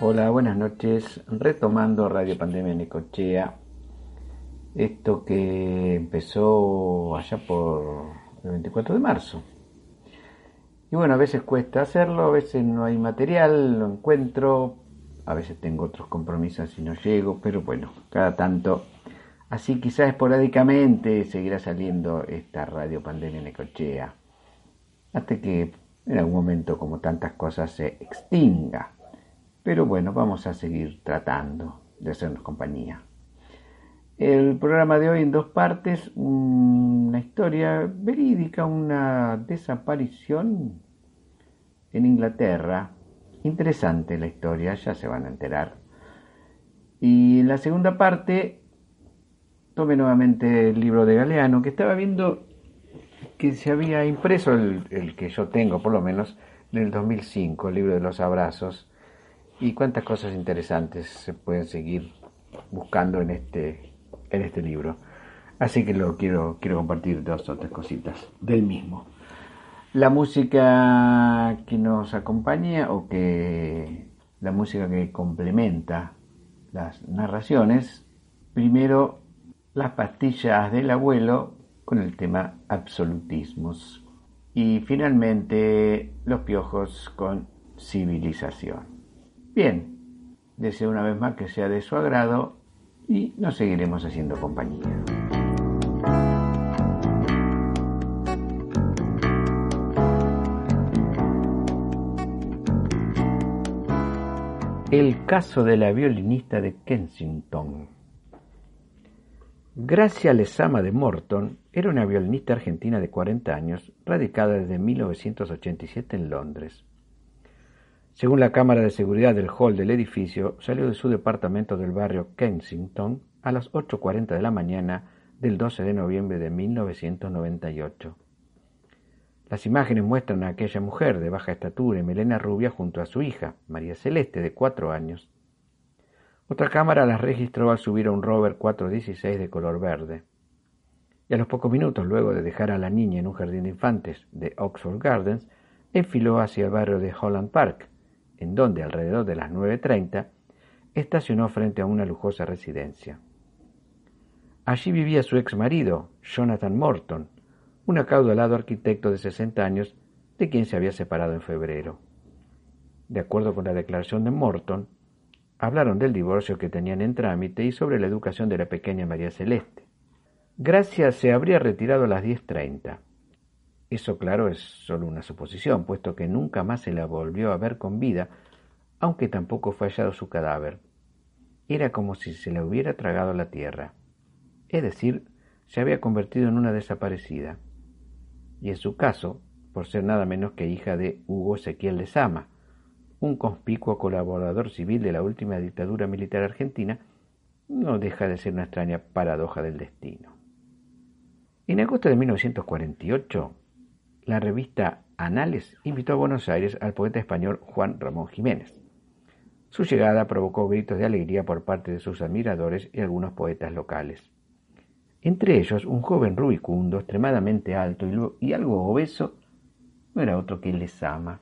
Hola, buenas noches. Retomando Radio Pandemia Necochea. Esto que empezó allá por el 24 de marzo. Y bueno, a veces cuesta hacerlo, a veces no hay material, lo encuentro, a veces tengo otros compromisos y no llego, pero bueno, cada tanto. Así quizás esporádicamente seguirá saliendo esta Radio Pandemia Necochea. Hasta que en algún momento, como tantas cosas, se extinga. Pero bueno, vamos a seguir tratando de hacernos compañía. El programa de hoy en dos partes, una historia verídica, una desaparición en Inglaterra. Interesante la historia, ya se van a enterar. Y en la segunda parte, tome nuevamente el libro de Galeano, que estaba viendo que se había impreso el, el que yo tengo, por lo menos, del 2005, el libro de los abrazos, y cuántas cosas interesantes se pueden seguir buscando en este, en este libro. Así que lo quiero, quiero compartir dos o tres cositas del mismo. La música que nos acompaña o que la música que complementa las narraciones, primero las pastillas del abuelo con el tema absolutismos y finalmente los piojos con civilización. Bien, deseo una vez más que sea de su agrado y nos seguiremos haciendo compañía. El caso de la violinista de Kensington. Gracia Lezama de Morton era una violinista argentina de 40 años, radicada desde 1987 en Londres. Según la cámara de seguridad del hall del edificio, salió de su departamento del barrio Kensington a las 8.40 de la mañana del 12 de noviembre de 1998. Las imágenes muestran a aquella mujer de baja estatura y melena rubia junto a su hija, María Celeste, de cuatro años. Otra cámara las registró al subir a un Rover 416 de color verde. Y a los pocos minutos, luego de dejar a la niña en un jardín de infantes de Oxford Gardens, enfiló hacia el barrio de Holland Park, en donde, alrededor de las 9.30, estacionó frente a una lujosa residencia. Allí vivía su ex marido, Jonathan Morton, un acaudalado arquitecto de 60 años de quien se había separado en febrero. De acuerdo con la declaración de Morton, hablaron del divorcio que tenían en trámite y sobre la educación de la pequeña María Celeste. Gracia se habría retirado a las 10.30. Eso, claro, es solo una suposición, puesto que nunca más se la volvió a ver con vida, aunque tampoco fue hallado su cadáver. Era como si se la hubiera tragado la tierra. Es decir, se había convertido en una desaparecida y en su caso, por ser nada menos que hija de Hugo Ezequiel Lezama, un conspicuo colaborador civil de la última dictadura militar argentina, no deja de ser una extraña paradoja del destino. En agosto de 1948, la revista Anales invitó a Buenos Aires al poeta español Juan Ramón Jiménez. Su llegada provocó gritos de alegría por parte de sus admiradores y algunos poetas locales. Entre ellos, un joven rubicundo, extremadamente alto y, algo obeso, no era otro que Lezama.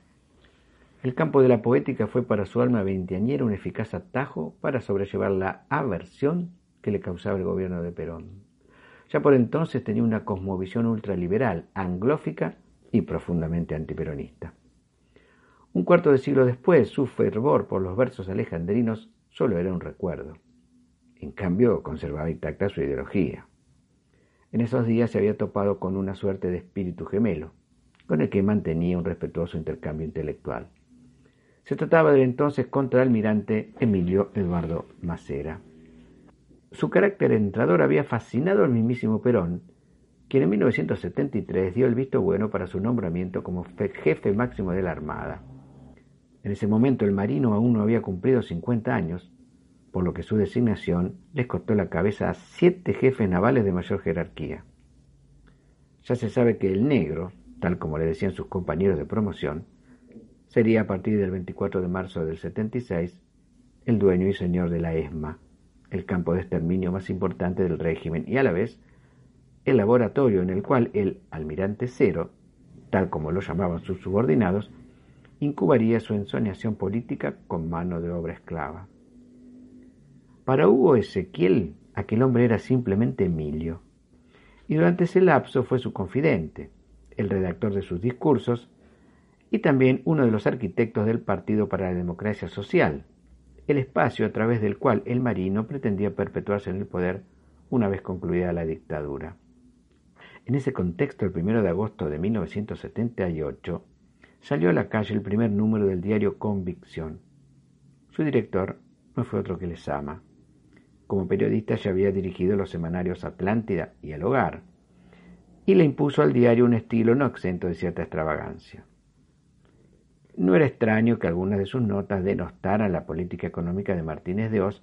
El campo de la poética fue para su alma veinteañera un eficaz atajo para sobrellevar la aversión que le causaba el gobierno de Perón. Ya por entonces tenía una cosmovisión ultraliberal, anglófica y profundamente antiperonista. Un cuarto de siglo después, su fervor por los versos alejandrinos solo era un recuerdo. En cambio, conservaba intacta su ideología. En esos días se había topado con una suerte de espíritu gemelo, con el que mantenía un respetuoso intercambio intelectual. Se trataba del entonces contraalmirante Emilio Eduardo Macera. Su carácter entrador había fascinado al mismísimo Perón, quien en 1973 dio el visto bueno para su nombramiento como jefe máximo de la Armada. En ese momento el marino aún no había cumplido 50 años, por lo que su designación les cortó la cabeza a siete jefes navales de mayor jerarquía. Ya se sabe que el negro, tal como le decían sus compañeros de promoción, sería a partir del 24 de marzo del 76 el dueño y señor de la ESMA, el campo de exterminio más importante del régimen y a la vez el laboratorio en el cual el almirante cero, tal como lo llamaban sus subordinados, incubaría su ensoñación política con mano de obra esclava. Para Hugo Ezequiel, aquel hombre era simplemente Emilio, y durante ese lapso fue su confidente, el redactor de sus discursos y también uno de los arquitectos del Partido para la Democracia Social, el espacio a través del cual el marino pretendía perpetuarse en el poder una vez concluida la dictadura. En ese contexto, el 1 de agosto de 1978, salió a la calle el primer número del diario Convicción. Su director no fue otro que Lezama. Como periodista ya había dirigido los semanarios Atlántida y El Hogar, y le impuso al diario un estilo no exento de cierta extravagancia. No era extraño que algunas de sus notas denostaran la política económica de Martínez de Oz,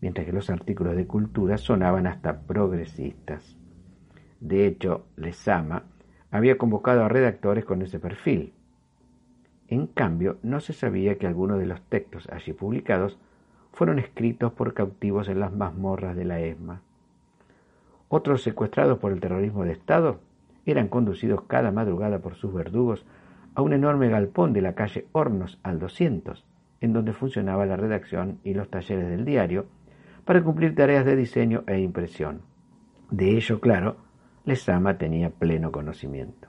mientras que los artículos de cultura sonaban hasta progresistas. De hecho, Lezama había convocado a redactores con ese perfil. En cambio, no se sabía que algunos de los textos allí publicados fueron escritos por cautivos en las mazmorras de la ESMA. Otros secuestrados por el terrorismo de Estado eran conducidos cada madrugada por sus verdugos a un enorme galpón de la calle Hornos al 200, en donde funcionaba la redacción y los talleres del diario, para cumplir tareas de diseño e impresión. De ello, claro, Lezama tenía pleno conocimiento.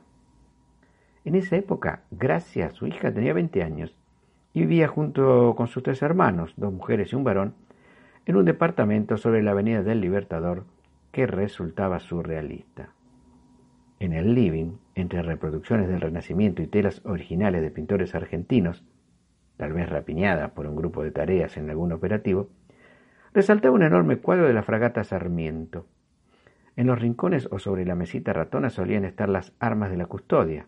En esa época, Gracia, su hija, tenía 20 años y vivía junto con sus tres hermanos, dos mujeres y un varón, en un departamento sobre la Avenida del Libertador que resultaba surrealista. En el living, entre reproducciones del Renacimiento y telas originales de pintores argentinos, tal vez rapiñadas por un grupo de tareas en algún operativo, resaltaba un enorme cuadro de la fragata Sarmiento, en los rincones o sobre la mesita ratona solían estar las armas de la custodia.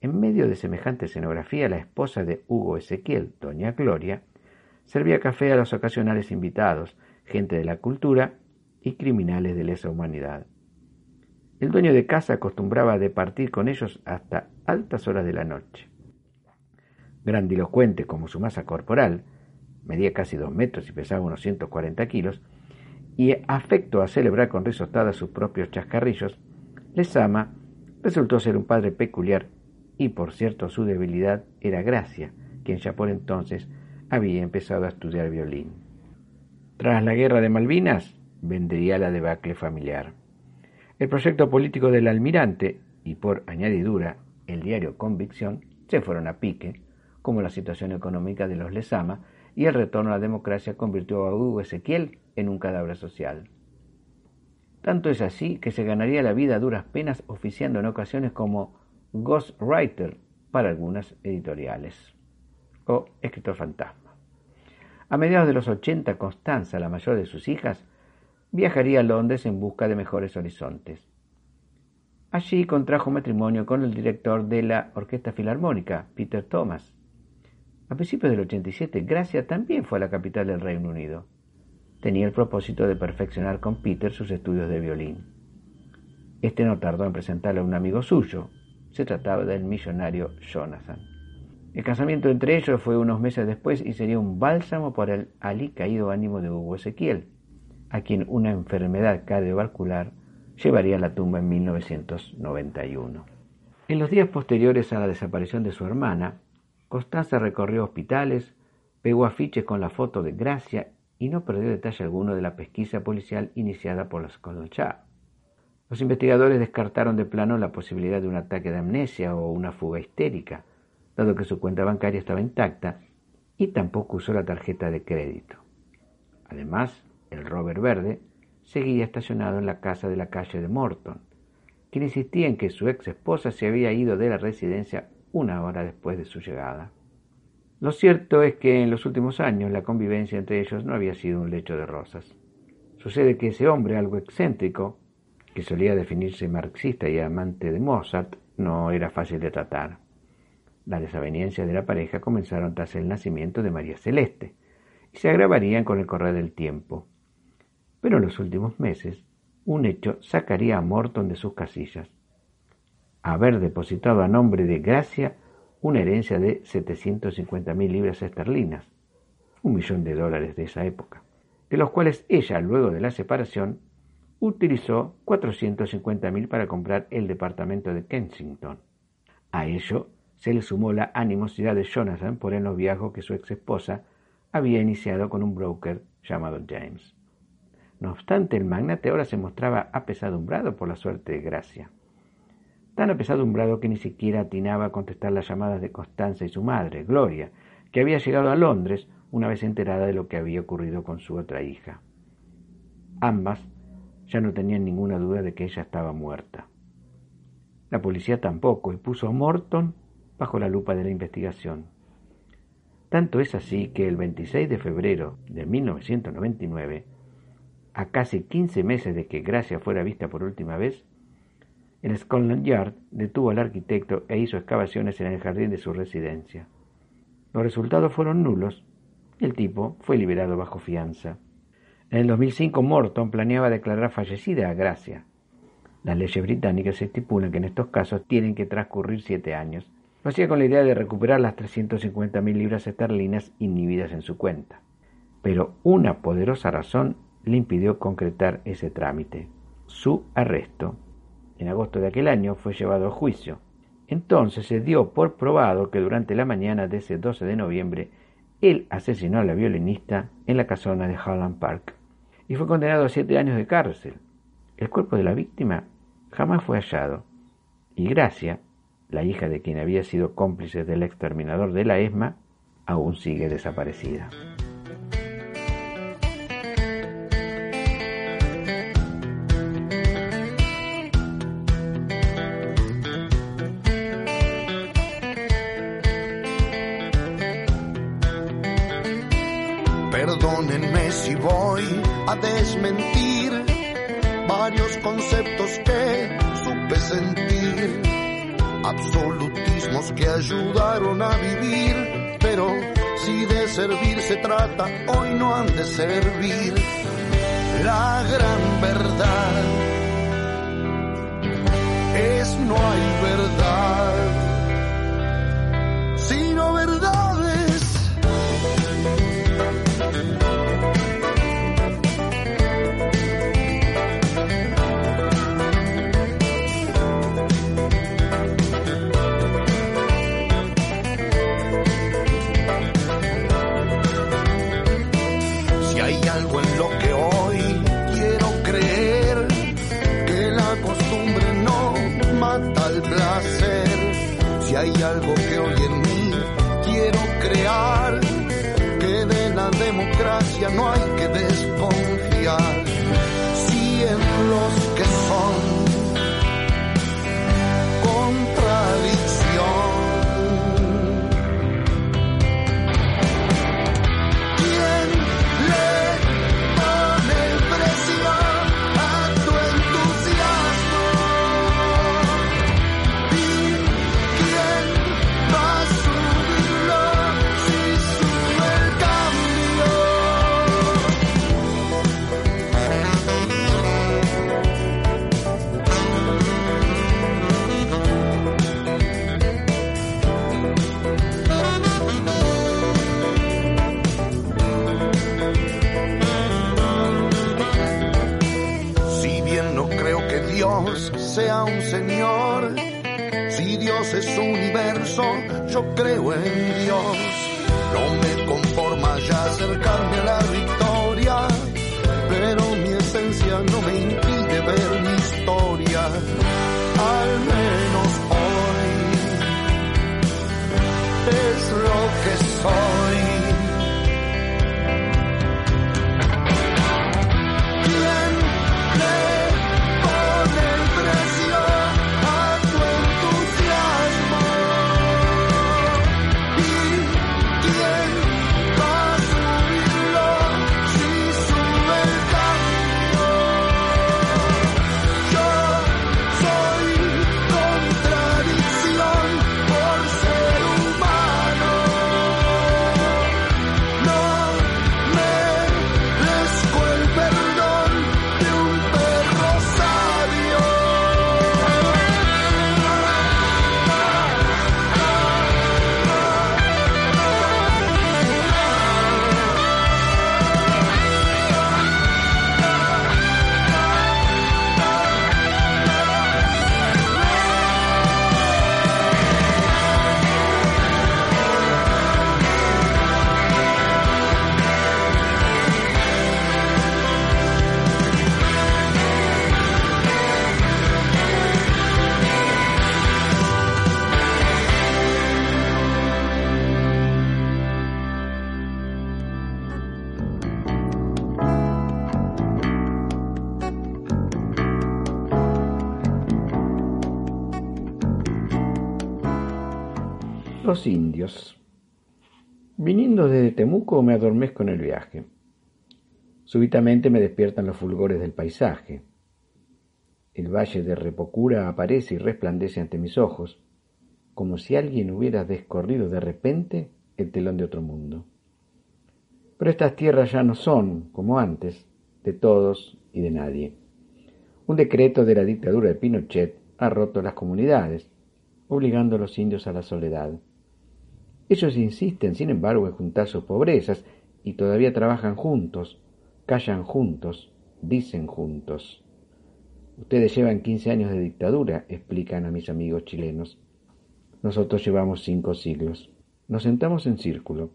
En medio de semejante escenografía, la esposa de Hugo Ezequiel, doña Gloria, servía café a los ocasionales invitados, gente de la cultura y criminales de lesa humanidad. El dueño de casa acostumbraba departir con ellos hasta altas horas de la noche. Grandilocuente como su masa corporal, medía casi dos metros y pesaba unos 140 kilos, y afecto a celebrar con risotadas sus propios chascarrillos, Lezama resultó ser un padre peculiar y por cierto su debilidad era Gracia, quien ya por entonces había empezado a estudiar violín. Tras la guerra de Malvinas vendría la debacle familiar. El proyecto político del almirante y por añadidura el diario Convicción se fueron a pique, como la situación económica de los Lezama y el retorno a la democracia convirtió a Hugo Ezequiel en un cadáver social. Tanto es así que se ganaría la vida a duras penas oficiando en ocasiones como ghostwriter para algunas editoriales o escritor fantasma. A mediados de los 80, Constanza, la mayor de sus hijas, viajaría a Londres en busca de mejores horizontes. Allí contrajo matrimonio con el director de la Orquesta Filarmónica, Peter Thomas. A principios del 87, Gracia también fue a la capital del Reino Unido tenía el propósito de perfeccionar con Peter sus estudios de violín. Este no tardó en presentarle a un amigo suyo. Se trataba del millonario Jonathan. El casamiento entre ellos fue unos meses después y sería un bálsamo para el alicaído ánimo de Hugo Ezequiel, a quien una enfermedad cardiovascular llevaría a la tumba en 1991. En los días posteriores a la desaparición de su hermana, Constanza recorrió hospitales, pegó afiches con la foto de Gracia y no perdió detalle alguno de la pesquisa policial iniciada por los Colonchá. Los investigadores descartaron de plano la posibilidad de un ataque de amnesia o una fuga histérica, dado que su cuenta bancaria estaba intacta y tampoco usó la tarjeta de crédito. Además, el rover verde seguía estacionado en la casa de la calle de Morton, quien insistía en que su ex esposa se había ido de la residencia una hora después de su llegada. Lo cierto es que en los últimos años la convivencia entre ellos no había sido un lecho de rosas. Sucede que ese hombre, algo excéntrico, que solía definirse marxista y amante de Mozart, no era fácil de tratar. Las desavenencias de la pareja comenzaron tras el nacimiento de María Celeste y se agravarían con el correr del tiempo. Pero en los últimos meses, un hecho sacaría a Morton de sus casillas. Haber depositado a nombre de Gracia una herencia de 750.000 libras esterlinas, un millón de dólares de esa época, de los cuales ella, luego de la separación, utilizó 450.000 para comprar el departamento de Kensington. A ello se le sumó la animosidad de Jonathan por el noviazgo que su ex esposa había iniciado con un broker llamado James. No obstante, el magnate ahora se mostraba apesadumbrado por la suerte de Gracia. Tan apesadumbrado que ni siquiera atinaba a contestar las llamadas de Constanza y su madre, Gloria, que había llegado a Londres una vez enterada de lo que había ocurrido con su otra hija. Ambas ya no tenían ninguna duda de que ella estaba muerta. La policía tampoco, y puso a Morton bajo la lupa de la investigación. Tanto es así que el 26 de febrero de 1999, a casi 15 meses de que Gracia fuera vista por última vez, el Scotland Yard detuvo al arquitecto e hizo excavaciones en el jardín de su residencia. Los resultados fueron nulos el tipo fue liberado bajo fianza. En el 2005 Morton planeaba declarar fallecida a Gracia. Las leyes británicas estipulan que en estos casos tienen que transcurrir siete años. Lo hacía con la idea de recuperar las 350.000 libras esterlinas inhibidas en su cuenta. Pero una poderosa razón le impidió concretar ese trámite. Su arresto. En agosto de aquel año fue llevado a juicio. Entonces se dio por probado que durante la mañana de ese 12 de noviembre él asesinó a la violinista en la casona de Holland Park y fue condenado a siete años de cárcel. El cuerpo de la víctima jamás fue hallado y Gracia, la hija de quien había sido cómplice del exterminador de la ESMA, aún sigue desaparecida. A desmentir varios conceptos que supe sentir, absolutismos que ayudaron a vivir, pero si de servir se trata, hoy no han de servir. La gran verdad es no hay verdad, sino verdades. Hay algo que hoy en mí quiero crear, que de la democracia no hay que desconfiar. Sea un Señor, si Dios es universo, yo creo en Dios. No me conforma ya acercarme a la victoria, pero mi esencia no me impide ver mi historia. Al menos hoy es lo que soy. Los indios. Viniendo desde Temuco me adormezco en el viaje. Súbitamente me despiertan los fulgores del paisaje. El valle de Repocura aparece y resplandece ante mis ojos, como si alguien hubiera descorrido de repente el telón de otro mundo. Pero estas tierras ya no son, como antes, de todos y de nadie. Un decreto de la dictadura de Pinochet ha roto las comunidades, obligando a los indios a la soledad. Ellos insisten, sin embargo, en juntar sus pobrezas y todavía trabajan juntos, callan juntos, dicen juntos. Ustedes llevan 15 años de dictadura, explican a mis amigos chilenos. Nosotros llevamos cinco siglos. Nos sentamos en círculo.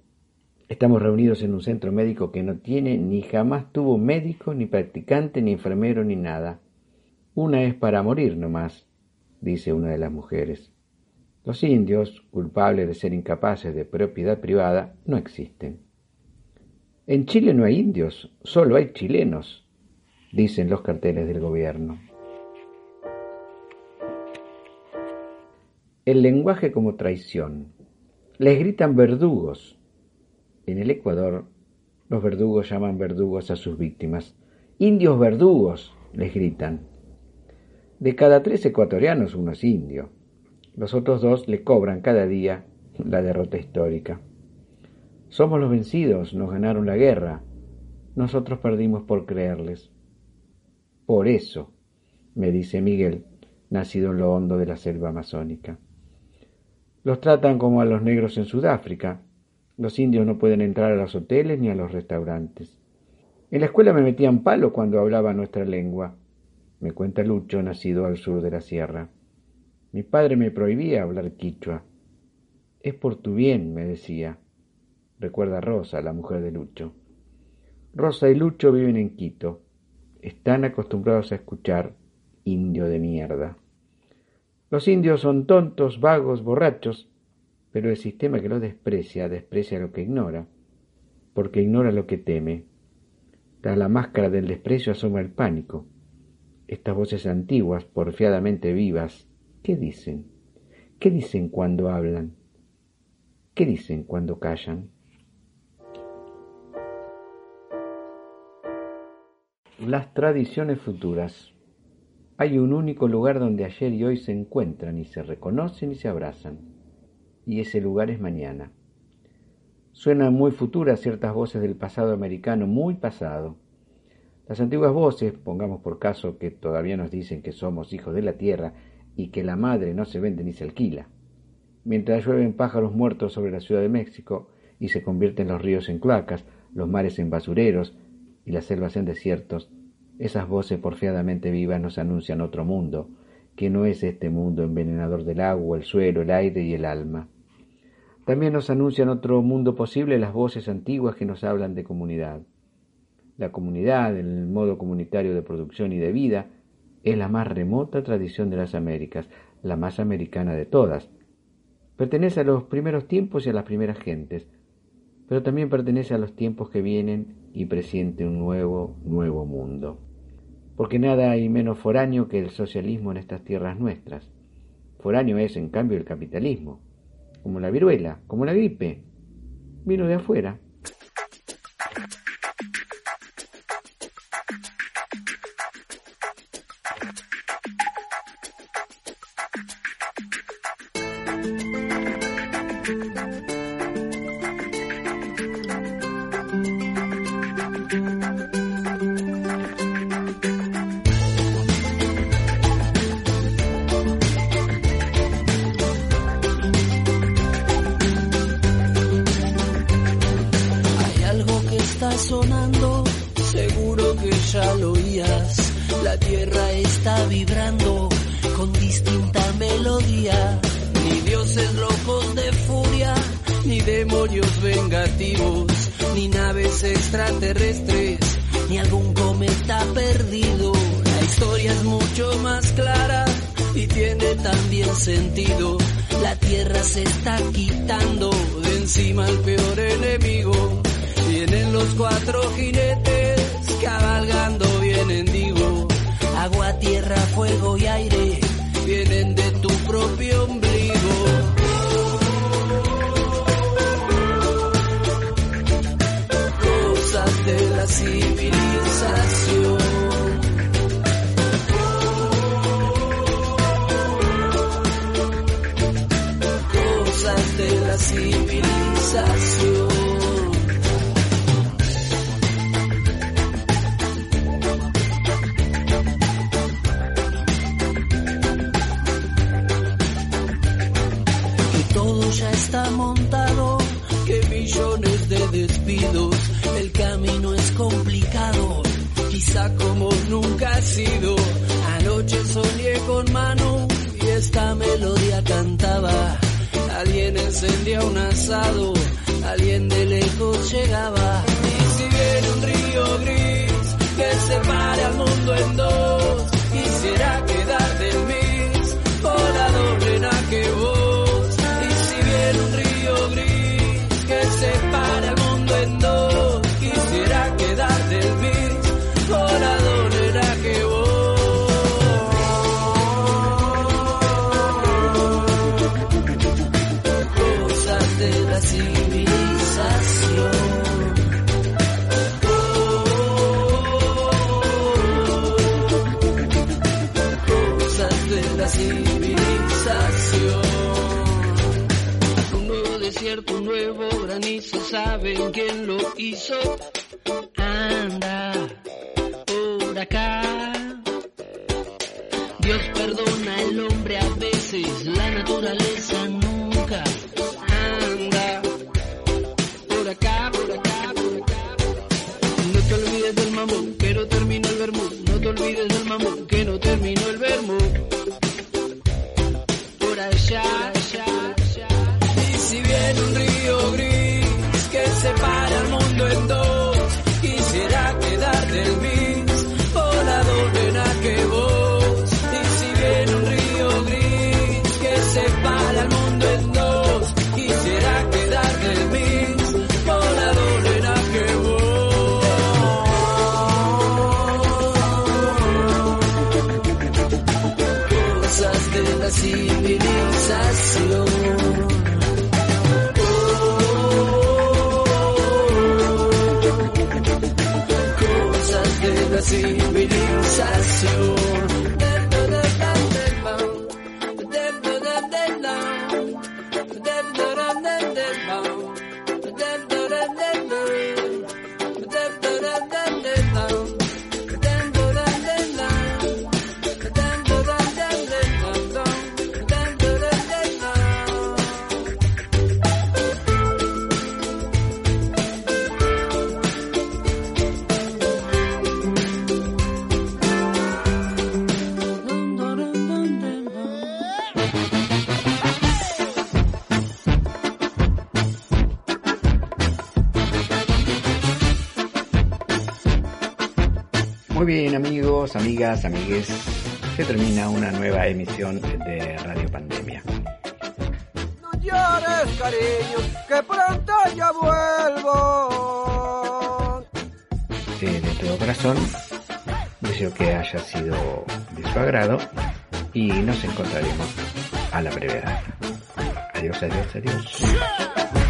Estamos reunidos en un centro médico que no tiene ni jamás tuvo médico, ni practicante, ni enfermero, ni nada. Una es para morir nomás, dice una de las mujeres. Los indios, culpables de ser incapaces de propiedad privada, no existen. En Chile no hay indios, solo hay chilenos, dicen los carteles del gobierno. El lenguaje como traición. Les gritan verdugos. En el Ecuador, los verdugos llaman verdugos a sus víctimas. Indios verdugos, les gritan. De cada tres ecuatorianos uno es indio. Los otros dos le cobran cada día la derrota histórica. Somos los vencidos, nos ganaron la guerra. Nosotros perdimos por creerles. Por eso, me dice Miguel, nacido en lo hondo de la selva amazónica. Los tratan como a los negros en Sudáfrica. Los indios no pueden entrar a los hoteles ni a los restaurantes. En la escuela me metían palo cuando hablaba nuestra lengua, me cuenta Lucho, nacido al sur de la sierra. Mi padre me prohibía hablar quichua. Es por tu bien, me decía. Recuerda a Rosa, la mujer de Lucho. Rosa y Lucho viven en Quito. Están acostumbrados a escuchar indio de mierda. Los indios son tontos, vagos, borrachos, pero el sistema que los desprecia desprecia lo que ignora, porque ignora lo que teme. Tras la máscara del desprecio asoma el pánico. Estas voces antiguas, porfiadamente vivas, ¿Qué dicen? ¿Qué dicen cuando hablan? ¿Qué dicen cuando callan? Las tradiciones futuras. Hay un único lugar donde ayer y hoy se encuentran y se reconocen y se abrazan. Y ese lugar es mañana. Suenan muy futuras ciertas voces del pasado americano, muy pasado. Las antiguas voces, pongamos por caso que todavía nos dicen que somos hijos de la tierra y que la madre no se vende ni se alquila. Mientras llueven pájaros muertos sobre la Ciudad de México y se convierten los ríos en cloacas, los mares en basureros y las selvas en desiertos, esas voces porfiadamente vivas nos anuncian otro mundo, que no es este mundo envenenador del agua, el suelo, el aire y el alma. También nos anuncian otro mundo posible las voces antiguas que nos hablan de comunidad. La comunidad, el modo comunitario de producción y de vida, es la más remota tradición de las Américas, la más americana de todas. Pertenece a los primeros tiempos y a las primeras gentes, pero también pertenece a los tiempos que vienen y presiente un nuevo, nuevo mundo. Porque nada hay menos foráneo que el socialismo en estas tierras nuestras. Foráneo es, en cambio, el capitalismo, como la viruela, como la gripe. Vino de afuera, sonando, seguro que ya lo oías. La tierra está vibrando con distinta melodía. Ni dioses locos de furia, ni demonios vengativos, ni naves extraterrestres, ni algún cometa perdido. La historia es mucho más clara y tiene también sentido. La tierra se está quitando de encima al peor enemigo. Vienen los cuatro jinetes cabalgando, vienen digo, agua, tierra, fuego y aire, vienen de tu propio ombligo. Cosas de la civilización. Cosas de la civilización. Separe granizo, ¿saben quién lo hizo? Anda por acá. Dios perdona al hombre a veces, la naturaleza nunca. Anda por acá, por acá, por acá. No te olvides del mamón, que no terminó el vermú. No te olvides del Cosas de la civilización. Cosas de la civilización. Muy bien amigos, amigas, amigues, se termina una nueva emisión de Radio Pandemia. No llores, cariño, que pronto ya vuelvo. Eh, de todo corazón, deseo que haya sido de su agrado y nos encontraremos a la brevedad. Adiós, adiós, adiós.